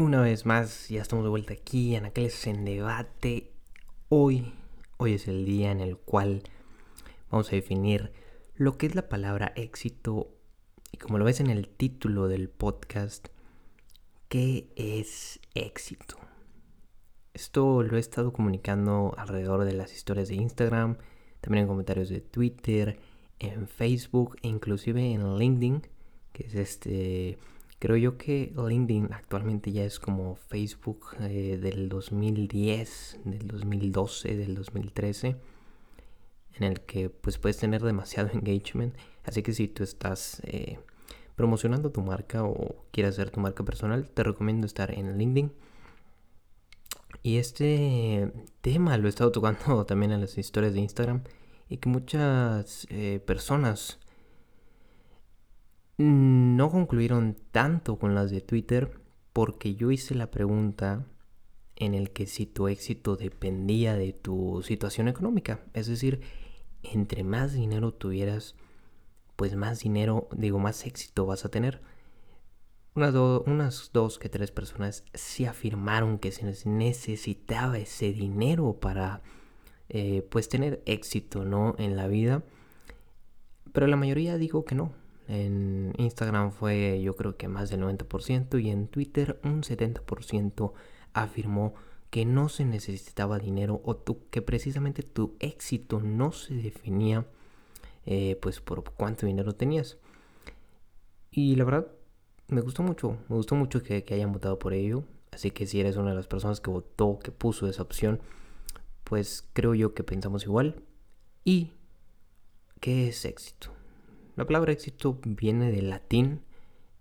Una vez más, ya estamos de vuelta aquí en Aqueles en Debate. Hoy, hoy es el día en el cual vamos a definir lo que es la palabra éxito y como lo ves en el título del podcast, ¿qué es éxito? Esto lo he estado comunicando alrededor de las historias de Instagram, también en comentarios de Twitter, en Facebook e inclusive en LinkedIn, que es este Creo yo que LinkedIn actualmente ya es como Facebook eh, del 2010, del 2012, del 2013, en el que pues puedes tener demasiado engagement. Así que si tú estás eh, promocionando tu marca o quieres hacer tu marca personal, te recomiendo estar en LinkedIn. Y este tema lo he estado tocando también en las historias de Instagram y que muchas eh, personas no concluyeron tanto con las de Twitter porque yo hice la pregunta en el que si tu éxito dependía de tu situación económica. Es decir, entre más dinero tuvieras, pues más dinero, digo, más éxito vas a tener. Unas, unas dos que tres personas sí afirmaron que se necesitaba ese dinero para, eh, pues, tener éxito, ¿no? En la vida. Pero la mayoría dijo que no, en Instagram fue yo creo que más del 90% y en Twitter un 70% afirmó que no se necesitaba dinero o que precisamente tu éxito no se definía eh, pues por cuánto dinero tenías. Y la verdad me gustó mucho, me gustó mucho que, que hayan votado por ello. Así que si eres una de las personas que votó, que puso esa opción, pues creo yo que pensamos igual. ¿Y qué es éxito? La palabra éxito viene del latín,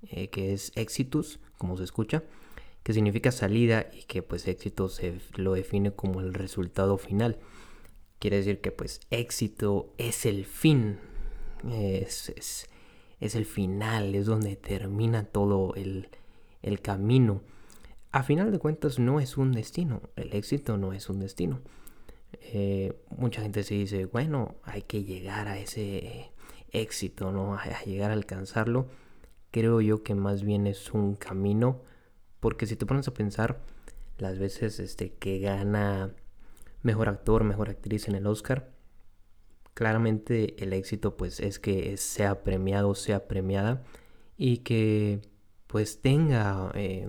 eh, que es exitus, como se escucha, que significa salida y que pues éxito se lo define como el resultado final. Quiere decir que pues éxito es el fin, es, es, el final, es donde termina todo el, camino. A final de cuentas no es un destino, el éxito no es un destino. Eh, mucha gente se dice, bueno, hay que llegar a ese éxito, ¿no? A, llegar a alcanzarlo, creo yo que más bien es un camino, porque si te pones a pensar, las veces este, que gana mejor actor, mejor actriz en el Oscar, claramente el éxito pues es que sea premiado, sea premiada y que pues tenga eh,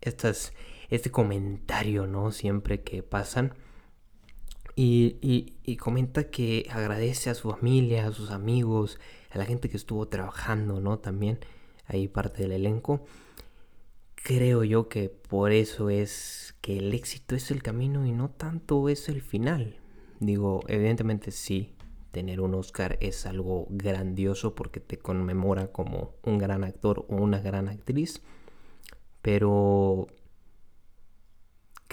estas, este comentario, ¿no? Siempre que pasan y, comenta que agradece a su familia, a sus amigos, a la gente que estuvo trabajando, ¿no? También ahí parte del elenco. Creo yo que por eso es que el éxito es el camino y no tanto es el final. Digo, evidentemente sí, tener un Oscar es algo grandioso porque te conmemora como un gran actor o una gran actriz. Pero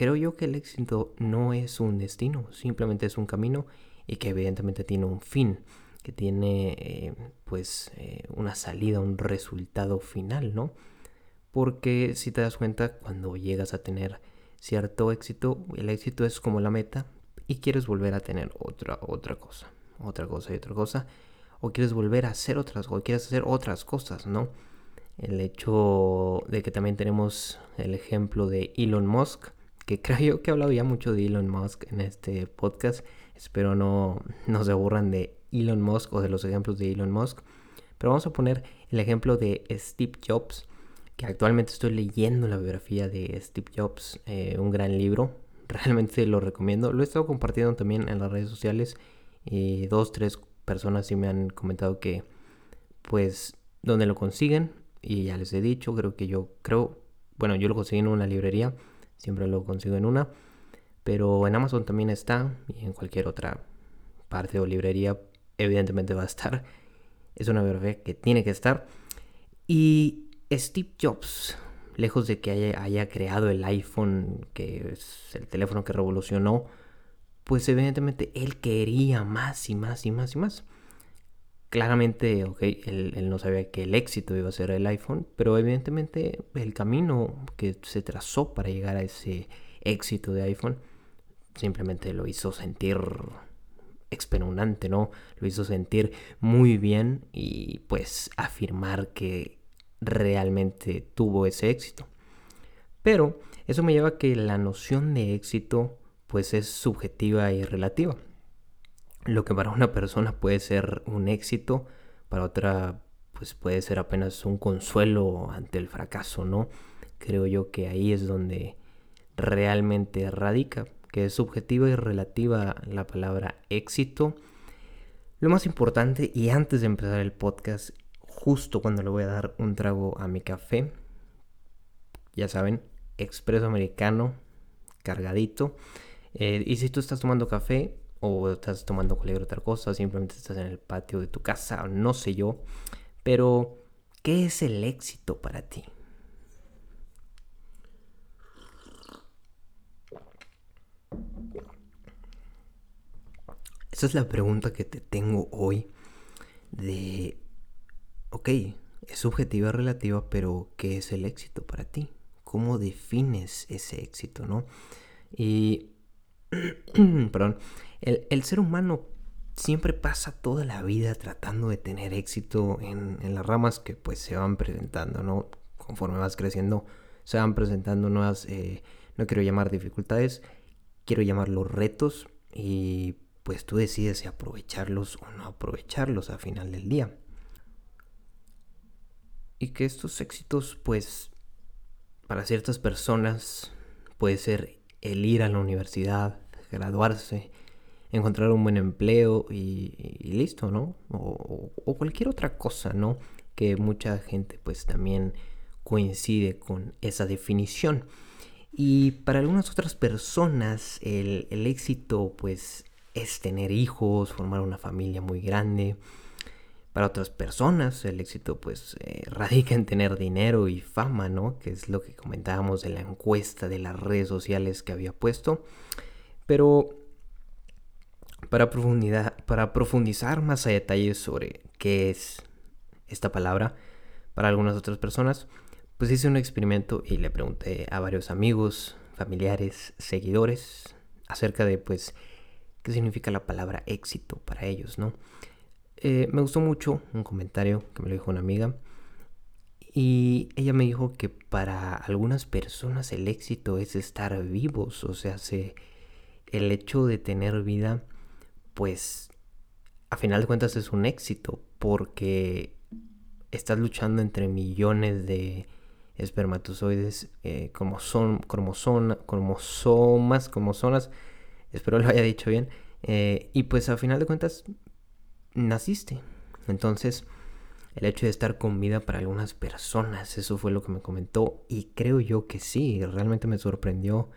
Creo yo que el éxito no es un destino, simplemente es un camino y que evidentemente tiene un fin, que tiene eh, pues eh, una salida, un resultado final, ¿no? Porque si te das cuenta, cuando llegas a tener cierto éxito, el éxito es como la meta y quieres volver a tener otra, otra cosa, otra cosa y otra cosa, o quieres volver a hacer otras, o quieres hacer otras cosas, ¿no? El hecho de que también tenemos el ejemplo de Elon Musk, que creo que he hablado ya mucho de Elon Musk en este podcast. Espero no, no se aburran de Elon Musk o de los ejemplos de Elon Musk. Pero vamos a poner el ejemplo de Steve Jobs, que actualmente estoy leyendo la biografía de Steve Jobs, eh, un gran libro. Realmente lo recomiendo. Lo he estado compartiendo también en las redes sociales y dos, tres personas sí me han comentado que, pues, donde lo consiguen. Y ya les he dicho, creo que yo creo, bueno, yo lo conseguí en una librería siempre lo consigo en una. Pero en Amazon también está y en cualquier otra parte o librería evidentemente va a estar. Es una biografía que tiene que estar. Y Steve Jobs, lejos de que haya, haya, creado el iPhone, que es el teléfono que revolucionó, pues evidentemente él quería más y más y más y más. Claramente, ok, él, no sabía que el éxito iba a ser el iPhone, pero evidentemente el camino que se trazó para llegar a ese éxito de iPhone simplemente lo hizo sentir experimento, ¿no? Lo hizo sentir muy bien y pues afirmar que realmente tuvo ese éxito. Pero eso me lleva a que la noción de éxito pues es subjetiva y relativa. Lo que para una persona puede ser un éxito, para otra pues puede ser apenas un consuelo ante el fracaso, ¿no? Creo yo que ahí es donde realmente radica, que es subjetiva y relativa la palabra éxito. Lo más importante, y antes de empezar el podcast, justo cuando le voy a dar un trago a mi café, ya saben, expreso americano, cargadito. Eh, y si tú estás tomando café o estás tomando cualquier otra cosa, simplemente estás en el patio de tu casa, no sé yo, pero ¿qué es el éxito para ti? Esa es la pregunta que te tengo hoy de, ok, es subjetiva, relativa, pero ¿qué es el éxito para ti? ¿Cómo defines ese éxito, no? Y, perdón, el, ser humano siempre pasa toda la vida tratando de tener éxito en, las ramas que pues se van presentando, ¿no? Conforme vas creciendo, se van presentando nuevas, eh, no quiero llamar dificultades, quiero llamarlos retos y pues tú decides si aprovecharlos o no aprovecharlos a final del día. Y que estos éxitos, pues, para ciertas personas puede ser el ir a la universidad, graduarse, encontrar un buen empleo y, listo, ¿no? O, cualquier otra cosa, ¿no? Que mucha gente pues también coincide con esa definición. Y para algunas otras personas el, el éxito pues es tener hijos, formar una familia muy grande. Para otras personas el éxito pues eh, radica en tener dinero y fama, ¿no? Que es lo que comentábamos de la encuesta de las redes sociales que había puesto. Pero para, profundidad, para profundizar más a detalle sobre qué es esta palabra para algunas otras personas, pues hice un experimento y le pregunté a varios amigos, familiares, seguidores acerca de pues qué significa la palabra éxito para ellos, ¿no? Eh, me gustó mucho un comentario que me lo dijo una amiga y ella me dijo que para algunas personas el éxito es estar vivos, o sea, se, el hecho de tener vida, pues a final de cuentas es un éxito porque estás luchando entre millones de espermatozoides eh, como son cromosomas, cromosomas, cromosomas espero lo haya dicho bien, eh, y pues a final de cuentas naciste. Entonces, el hecho de estar con vida para algunas personas, eso fue lo que me comentó y creo yo que sí, realmente me sorprendió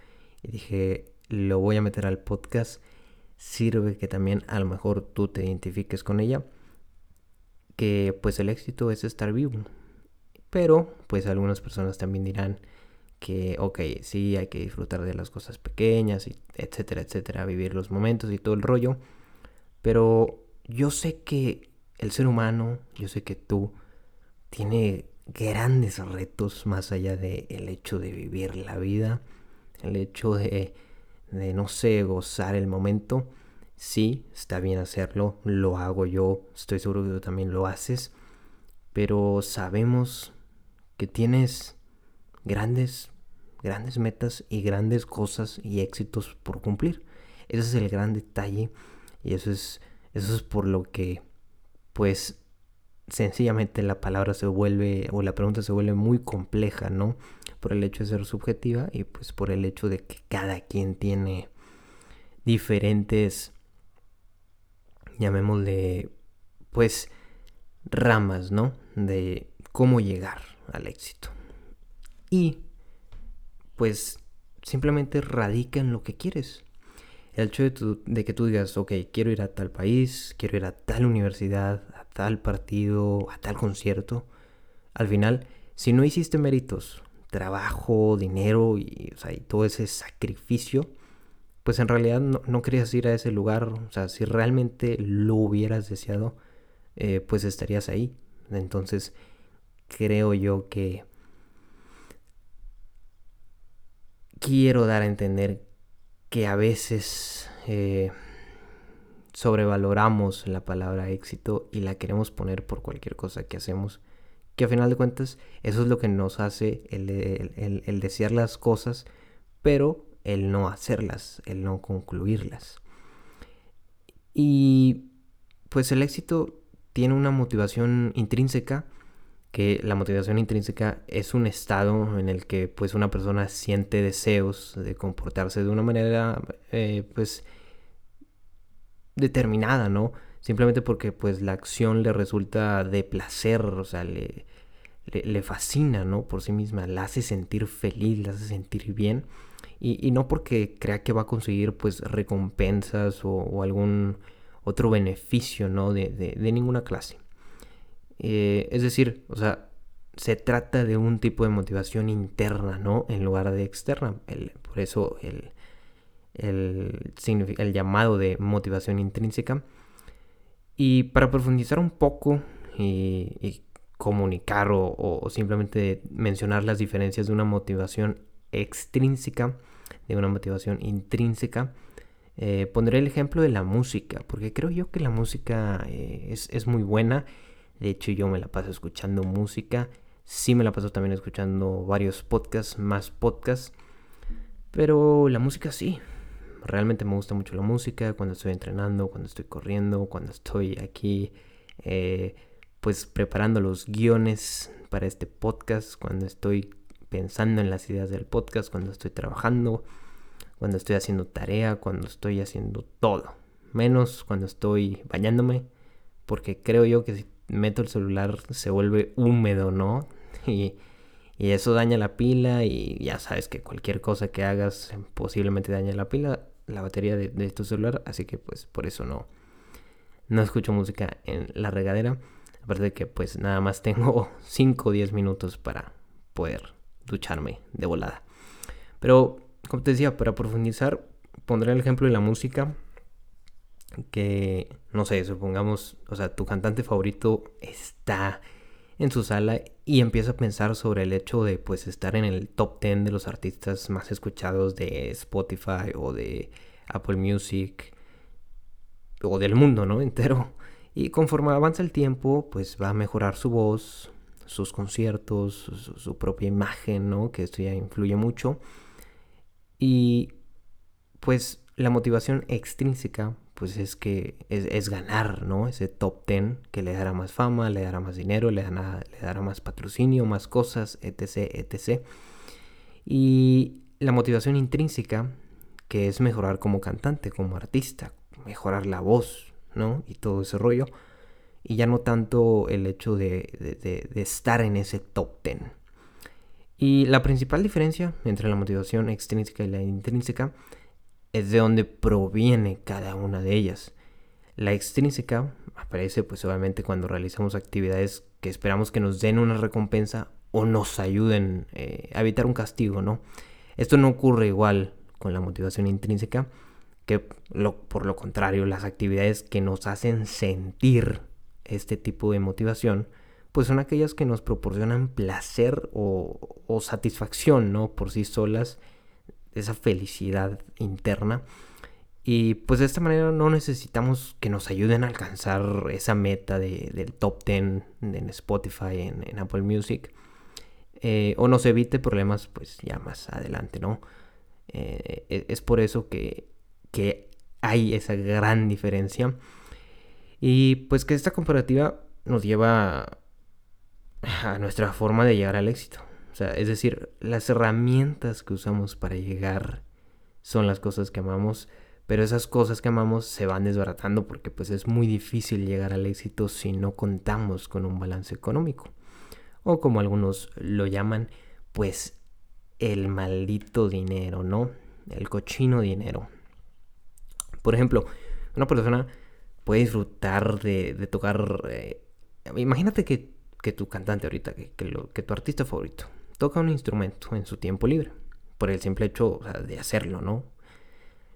y dije, lo voy a meter al podcast, sirve que también a lo mejor tú te identifiques con ella, que pues el éxito es estar vivo, pero pues algunas personas también dirán, que, ok, sí, hay que disfrutar de las cosas pequeñas, y etcétera, etcétera, vivir los momentos y todo el rollo. Pero yo sé que el ser humano, yo sé que tú, tiene grandes retos más allá del el hecho de vivir la vida, el hecho de, de, no sé, gozar el momento. Sí, está bien hacerlo, lo hago yo, estoy seguro que tú también lo haces, pero sabemos que tienes grandes grandes metas y grandes cosas y éxitos por cumplir. Ese es el gran detalle y eso es, eso es por lo que, pues, sencillamente la palabra se vuelve o la pregunta se vuelve muy compleja, ¿no? Por el hecho de ser subjetiva y pues por el hecho de que cada quien tiene diferentes, llamémosle, pues, ramas, ¿no? De cómo llegar al éxito. Y pues simplemente radica en lo que quieres. El hecho de, que tú digas, ok, quiero ir a tal país, quiero ir a tal universidad, a tal partido, a tal concierto, al final, si no hiciste méritos, trabajo, dinero y, todo ese sacrificio, pues en realidad no, querías ir a ese lugar. O sea, si realmente lo hubieras deseado, eh, pues estarías ahí. Entonces, creo yo que quiero dar a entender que a veces eh, sobrevaloramos la palabra éxito y la queremos poner por cualquier cosa que hacemos que a final de cuentas eso es lo que nos hace el, desear las cosas, pero el no hacerlas, el no concluirlas. Y pues el éxito tiene una motivación intrínseca, que la motivación intrínseca es un estado en el que pues una persona siente deseos de comportarse de una manera eh, pues determinada, ¿no? Simplemente porque pues la acción le resulta de placer, o sea, le, le, fascina, ¿no? Por sí misma, la hace sentir feliz, la hace sentir bien. Y, no porque crea que va a conseguir pues recompensas o, algún otro beneficio, ¿no? De, ninguna clase. Eh, es decir, o sea, se trata de un tipo de motivación interna, ¿no? En lugar de externa. por eso el, el, el llamado de motivación intrínseca. Y para profundizar un poco y, comunicar o, simplemente mencionar las diferencias de una motivación extrínseca, de una motivación intrínseca, eh, pondré el ejemplo de la música, porque creo yo que la música eh, es, es, muy buena. De hecho, yo me la paso escuchando música. Sí me la paso también escuchando varios podcasts, más podcasts. Pero la música sí, realmente me gusta mucho la música cuando estoy entrenando, cuando estoy corriendo, cuando estoy aquí eh, pues preparando los guiones para este podcast, cuando estoy pensando en las ideas del podcast, cuando estoy trabajando, cuando estoy haciendo tarea, cuando estoy haciendo todo. Menos cuando estoy bañándome, porque creo yo que si meto el celular se vuelve húmedo, ¿no? Y, y eso daña la pila y ya sabes que cualquier cosa que hagas posiblemente dañe la pila la batería de, tu celular, así que pues por eso no, no escucho música en la regadera. Aparte de que pues nada más tengo 5 o 10 minutos para poder ducharme de volada. Pero como te decía, para profundizar, pondré el ejemplo de la música. Que, no sé, supongamos, o sea, tu cantante favorito está en su sala y empieza a pensar sobre el hecho de pues estar en el top 10 de los artistas más escuchados de Spotify o de Apple Music o del mundo, ¿no? entero. Y conforme avanza el tiempo, pues va a mejorar su voz, sus conciertos, su, propia imagen, ¿no? Que esto ya influye mucho. Y pues la motivación extrínseca pues es que es, ganar, ¿no? Ese top 10 que le dará más fama, le dará más dinero, le dará, le dará más patrocinio, más cosas, etc., etc. Y la motivación intrínseca, que es mejorar como cantante, como artista, mejorar la voz, ¿no? Y todo ese rollo. Y ya no tanto el hecho de, de estar en ese top 10. Y la principal diferencia entre la motivación extrínseca y la intrínseca es de donde proviene cada una de ellas. La extrínseca aparece pues obviamente cuando realizamos actividades que esperamos que nos den una recompensa o nos ayuden eh, a evitar un castigo, ¿no? Esto no ocurre igual con la motivación intrínseca, que por lo contrario, las actividades que nos hacen sentir este tipo de motivación, pues son aquellas que nos proporcionan placer o, o satisfacción, ¿no? Por sí solas esa felicidad interna. Y pues de esta manera no necesitamos que nos ayuden a alcanzar esa meta de, del top 10 en Spotify, en, Apple Music. Eh, o nos evite problemas pues ya más adelante, ¿no? Eh, e, es por eso que, que hay esa gran diferencia. Y pues que esta comparativa nos lleva a nuestra forma de llegar al éxito. O sea, es decir, las herramientas que usamos para llegar son las cosas que amamos, pero esas cosas que amamos se van desbaratando porque pues es muy difícil llegar al éxito si no contamos con un balance económico. O como algunos lo llaman, pues el maldito dinero, ¿no? El cochino dinero. Por ejemplo, una persona puede disfrutar de, tocar... Eh, imagínate que, tu cantante ahorita, que tu artista favorito, toca un instrumento en su tiempo libre, por el simple hecho de hacerlo, ¿no?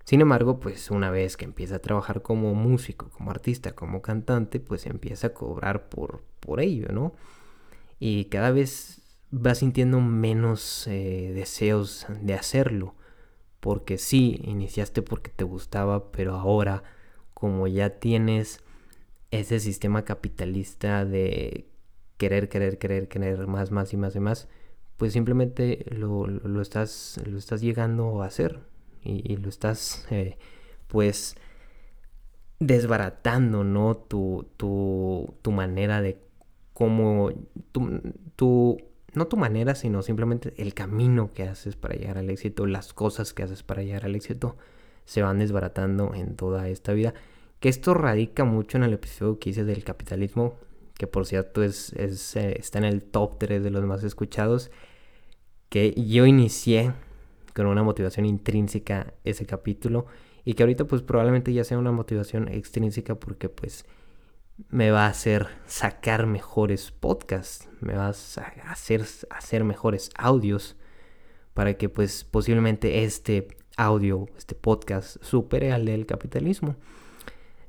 Sin embargo, pues una vez que empieza a trabajar como músico, como artista, como cantante, pues empieza a cobrar por, por ello, ¿no? Y cada vez va sintiendo menos eh, deseos de hacerlo. Porque sí, iniciaste porque te gustaba, pero ahora, como ya tienes ese sistema capitalista de querer, querer, querer, querer más, más y más y más, pues simplemente lo, lo estás, lo estás llegando a hacer y, lo estás, eh, pues, desbaratando, ¿no? Tu, tu, tu manera de cómo, tu, no tu manera, sino simplemente el camino que haces para llegar al éxito, las cosas que haces para llegar al éxito, se van desbaratando en toda esta vida. Que esto radica mucho en el episodio que hice del capitalismo, que por cierto es, es eh, está en el top 3 de los más escuchados, que yo inicié con una motivación intrínseca ese capítulo y que ahorita pues probablemente ya sea una motivación extrínseca porque pues me va a hacer sacar mejores podcasts, me va a hacer hacer mejores audios para que pues posiblemente este audio, este podcast supere al del capitalismo.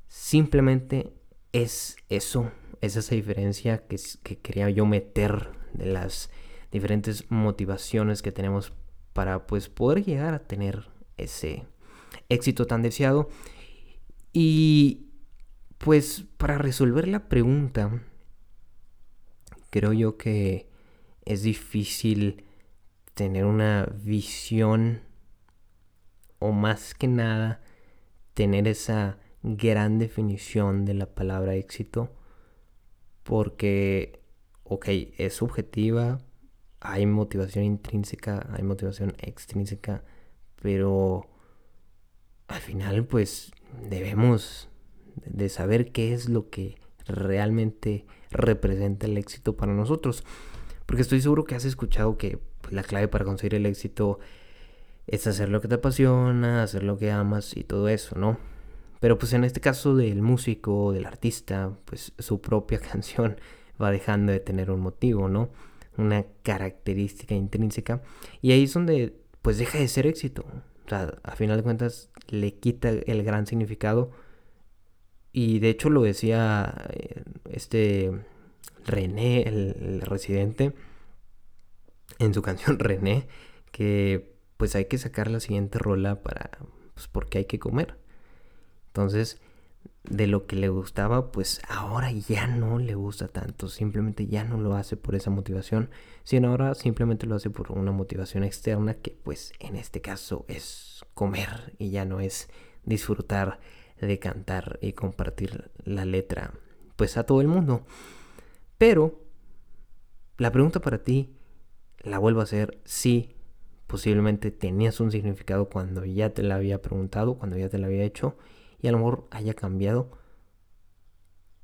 Simplemente es eso, es esa diferencia que, que quería yo meter de las diferentes motivaciones que tenemos para pues poder llegar a tener ese éxito tan deseado. Y pues para resolver la pregunta, creo yo que es difícil tener una visión o más que nada tener esa gran definición de la palabra éxito porque, ok, es subjetiva, hay motivación intrínseca, hay motivación extrínseca, pero al final pues debemos de saber qué es lo que realmente representa el éxito para nosotros. Porque estoy seguro que has escuchado que pues, la clave para conseguir el éxito es hacer lo que te apasiona, hacer lo que amas y todo eso, ¿no? Pero pues en este caso del músico, del artista, pues su propia canción va dejando de tener un motivo, ¿no? Una característica intrínseca. Y ahí es donde pues deja de ser éxito. O sea, a final de cuentas le quita el gran significado. Y de hecho lo decía eh, este René, el, residente, en su canción René, que pues hay que sacar la siguiente rola para, pues porque hay que comer. Entonces, de lo que le gustaba, pues ahora ya no le gusta tanto, simplemente ya no lo hace por esa motivación, sino ahora simplemente lo hace por una motivación externa que pues en este caso es comer y ya no es disfrutar de cantar y compartir la letra pues a todo el mundo. Pero la pregunta para ti la vuelvo a hacer si posiblemente tenías un significado cuando ya te la había preguntado, cuando ya te la había hecho y a lo mejor haya cambiado.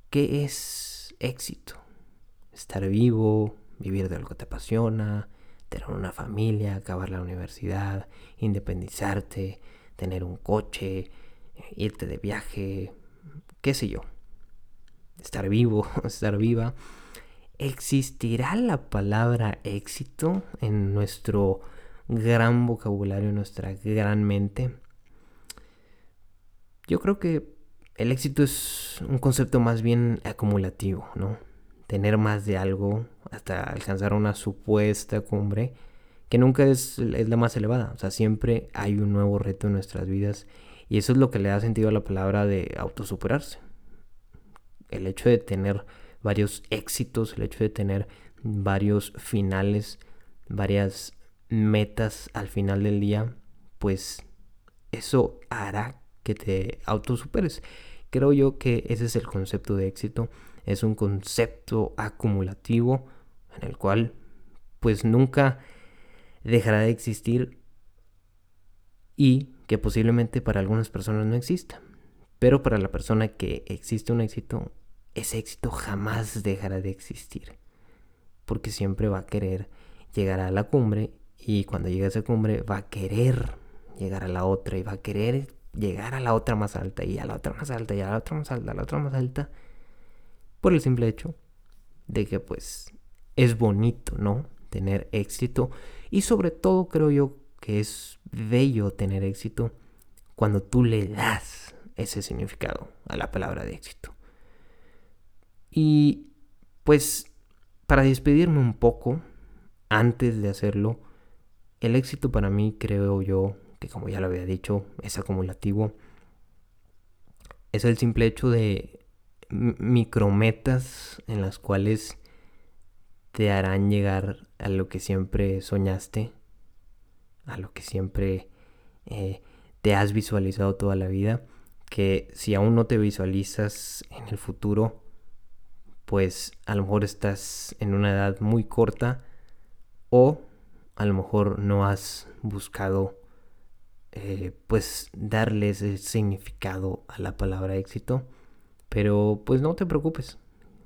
¿Qué es éxito? Estar vivo, vivir de lo que te apasiona, tener una familia, acabar la universidad, independizarte, tener un coche, irte de viaje, qué sé yo. Estar vivo, estar viva. ¿Existirá la palabra éxito en nuestro gran vocabulario, en nuestra gran mente? Yo creo que el éxito es un concepto más bien acumulativo, ¿no? Tener más de algo hasta alcanzar una supuesta cumbre que nunca es, la más elevada. O sea, siempre hay un nuevo reto en nuestras vidas y eso es lo que le da sentido a la palabra de autosuperarse. El hecho de tener varios éxitos, el hecho de tener varios finales, varias metas al final del día, pues eso hará que te autosuperes. Creo yo que ese es el concepto de éxito. Es un concepto acumulativo en el cual pues nunca dejará de existir y que posiblemente para algunas personas no exista. Pero para la persona que existe un éxito, ese éxito jamás dejará de existir. Porque siempre va a querer llegar a la cumbre y cuando llegue a esa cumbre va a querer llegar a la otra y va a querer llegar a la otra más alta y a la otra más alta y a la otra más alta, a la otra más alta, por el simple hecho de que pues es bonito, ¿no? Tener éxito y sobre todo creo yo que es bello tener éxito cuando tú le das ese significado a la palabra de éxito. Y pues para despedirme un poco, antes de hacerlo, el éxito para mí creo yo que como ya lo había dicho, es acumulativo. Es el simple hecho de micrometas en las cuales te harán llegar a lo que siempre soñaste, a lo que siempre eh, te has visualizado toda la vida, que si aún no te visualizas en el futuro, pues a lo mejor estás en una edad muy corta o a lo mejor no has buscado eh, pues darle ese significado a la palabra éxito. Pero pues no te preocupes,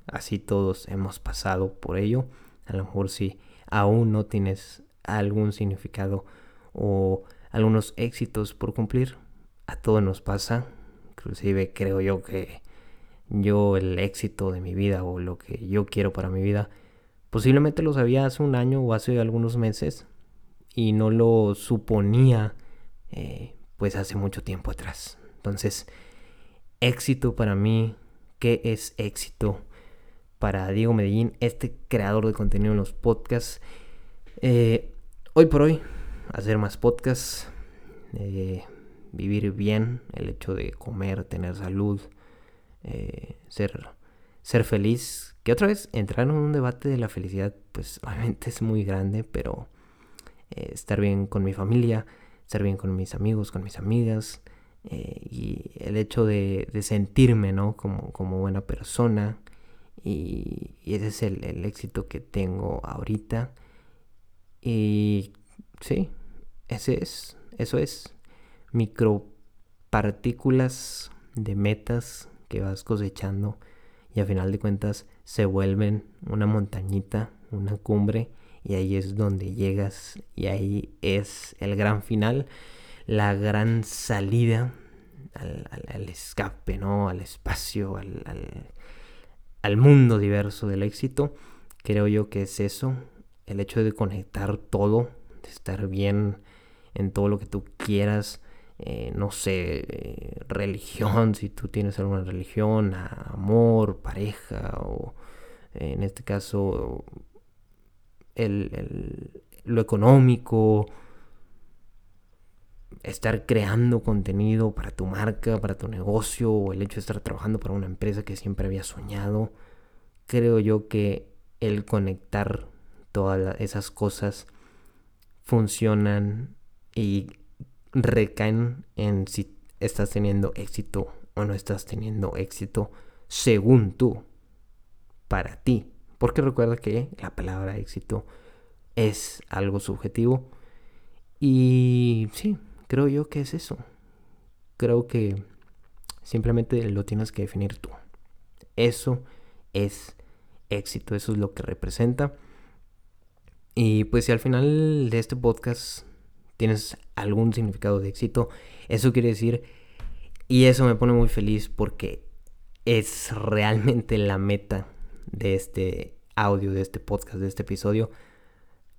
así todos hemos pasado por ello. A lo mejor si aún no tienes algún significado o algunos éxitos por cumplir, a todos nos pasa. Inclusive creo yo que yo el éxito de mi vida o lo que yo quiero para mi vida, posiblemente lo sabía hace un año o hace algunos meses y no lo suponía eh, pues hace mucho tiempo atrás. Entonces, éxito para mí, ¿qué es éxito? Para Diego Medellín, este creador de contenido en los podcasts. Eh, hoy por hoy, hacer más podcasts, eh, vivir bien, el hecho de comer, tener salud, ser, ser feliz. Que otra vez entrar en un debate de la felicidad, pues obviamente es muy grande, pero estar bien con mi familia, estar bien con mis amigos, con mis amigas, eh, y el hecho de, sentirme, ¿no? Como, como buena persona, y, ese es el, éxito que tengo ahorita. Y sí, ese es, eso es, micropartículas de metas que vas cosechando y a final de cuentas se vuelven una montañita, una cumbre y ahí es donde llegas y ahí es el gran final, la gran salida al, escape, ¿no? Al espacio, al, al, mundo diverso del éxito. Creo yo que es eso, el hecho de conectar todo, de estar bien en todo lo que tú quieras. Eh, no sé, eh, religión, si tú tienes alguna religión, amor, pareja, o en este caso lo económico, estar creando contenido para tu marca, para tu negocio, o el hecho de estar trabajando para una empresa que siempre había soñado. Creo yo que el conectar todas esas cosas funcionan y recaen en si estás teniendo éxito o no estás teniendo éxito según tú, para ti. Porque recuerda que la palabra éxito es algo subjetivo. Y sí, creo yo que es eso. Creo que simplemente lo tienes que definir tú. Eso es éxito, eso es lo que representa. Y pues si al final de este podcast tienes algún significado de éxito, eso quiere decir, y eso me pone muy feliz porque es realmente la meta de este audio, de este podcast, de este episodio,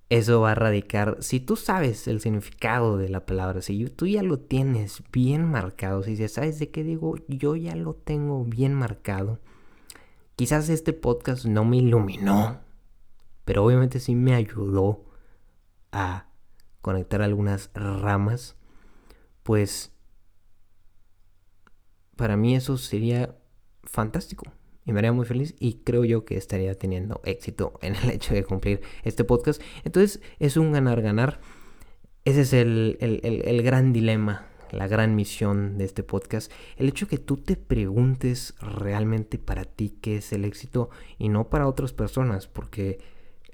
eso va a radicar, si tú sabes el significado de la palabra, si tú ya lo tienes bien marcado, si sabes de qué digo, yo ya lo tengo bien marcado, quizás este podcast no me iluminó, pero obviamente sí me ayudó a conectar algunas ramas, pues para mí eso sería fantástico y me haría muy feliz y creo yo que estaría teniendo éxito en el hecho de cumplir este podcast. Entonces es un ganar-ganar. Ese es el, el, gran dilema, la gran misión de este podcast. El hecho que tú te preguntes realmente para ti qué es el éxito y no para otras personas, porque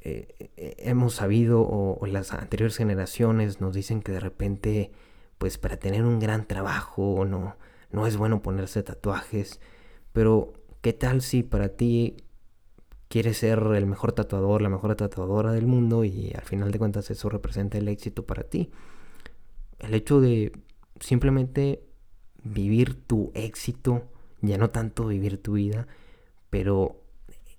eh, eh, hemos sabido o, o, las anteriores generaciones nos dicen que de repente, pues para tener un gran trabajo no, no es bueno ponerse tatuajes, pero ¿Qué tal si para ti quieres ser el mejor tatuador, la mejor tatuadora del mundo y al final de cuentas eso representa el éxito para ti? El hecho de simplemente vivir tu éxito, ya no tanto vivir tu vida, pero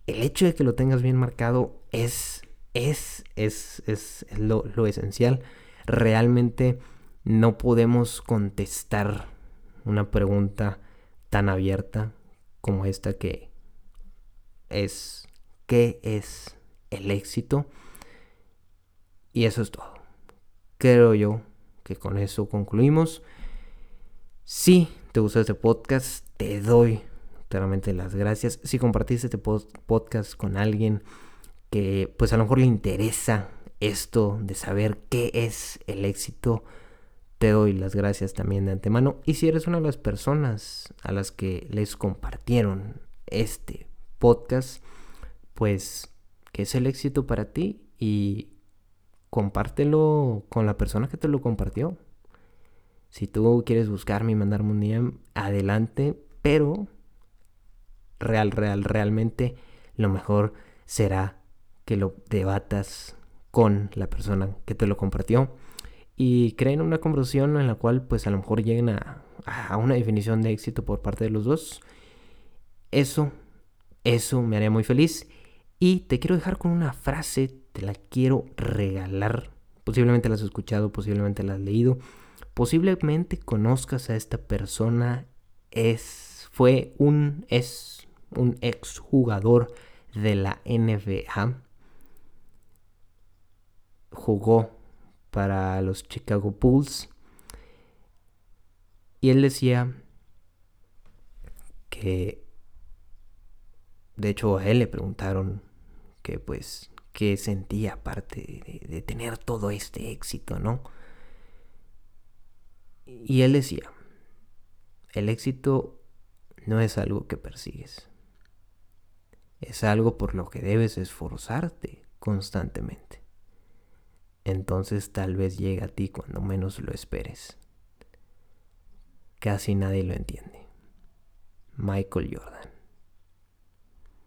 el hecho de que lo tengas bien marcado es, es, es, es lo, lo esencial. Realmente no podemos contestar una pregunta tan abierta como esta que es qué es el éxito. Y eso es todo. Creo yo que con eso concluimos. Si te gustó este podcast, te doy realmente las gracias. Si compartiste este podcast con alguien que pues a lo mejor le interesa esto de saber qué es el éxito, te doy las gracias también de antemano. Y si eres una de las personas a las que les compartieron este podcast, pues qué es el éxito para ti y compártelo con la persona que te lo compartió. Si tú quieres buscarme y mandarme un DM, adelante, pero real, real, realmente lo mejor será que lo debatas con la persona que te lo compartió y creen una conversación en la cual pues a lo mejor lleguen a, a una definición de éxito por parte de los dos. Eso, eso me haría muy feliz. Y te quiero dejar con una frase, te la quiero regalar. Posiblemente la has escuchado, posiblemente la has leído, posiblemente conozcas a esta persona. Es, fue un, es un exjugador de la NBA. Jugó para los Chicago Bulls. Y él decía que, de hecho a él le preguntaron que pues, qué sentía aparte de, de tener todo este éxito, ¿no? Y él decía, el éxito no es algo que persigues, es algo por lo que debes esforzarte constantemente entonces tal vez llega a ti cuando menos lo esperes. Casi nadie lo entiende. Michael Jordan.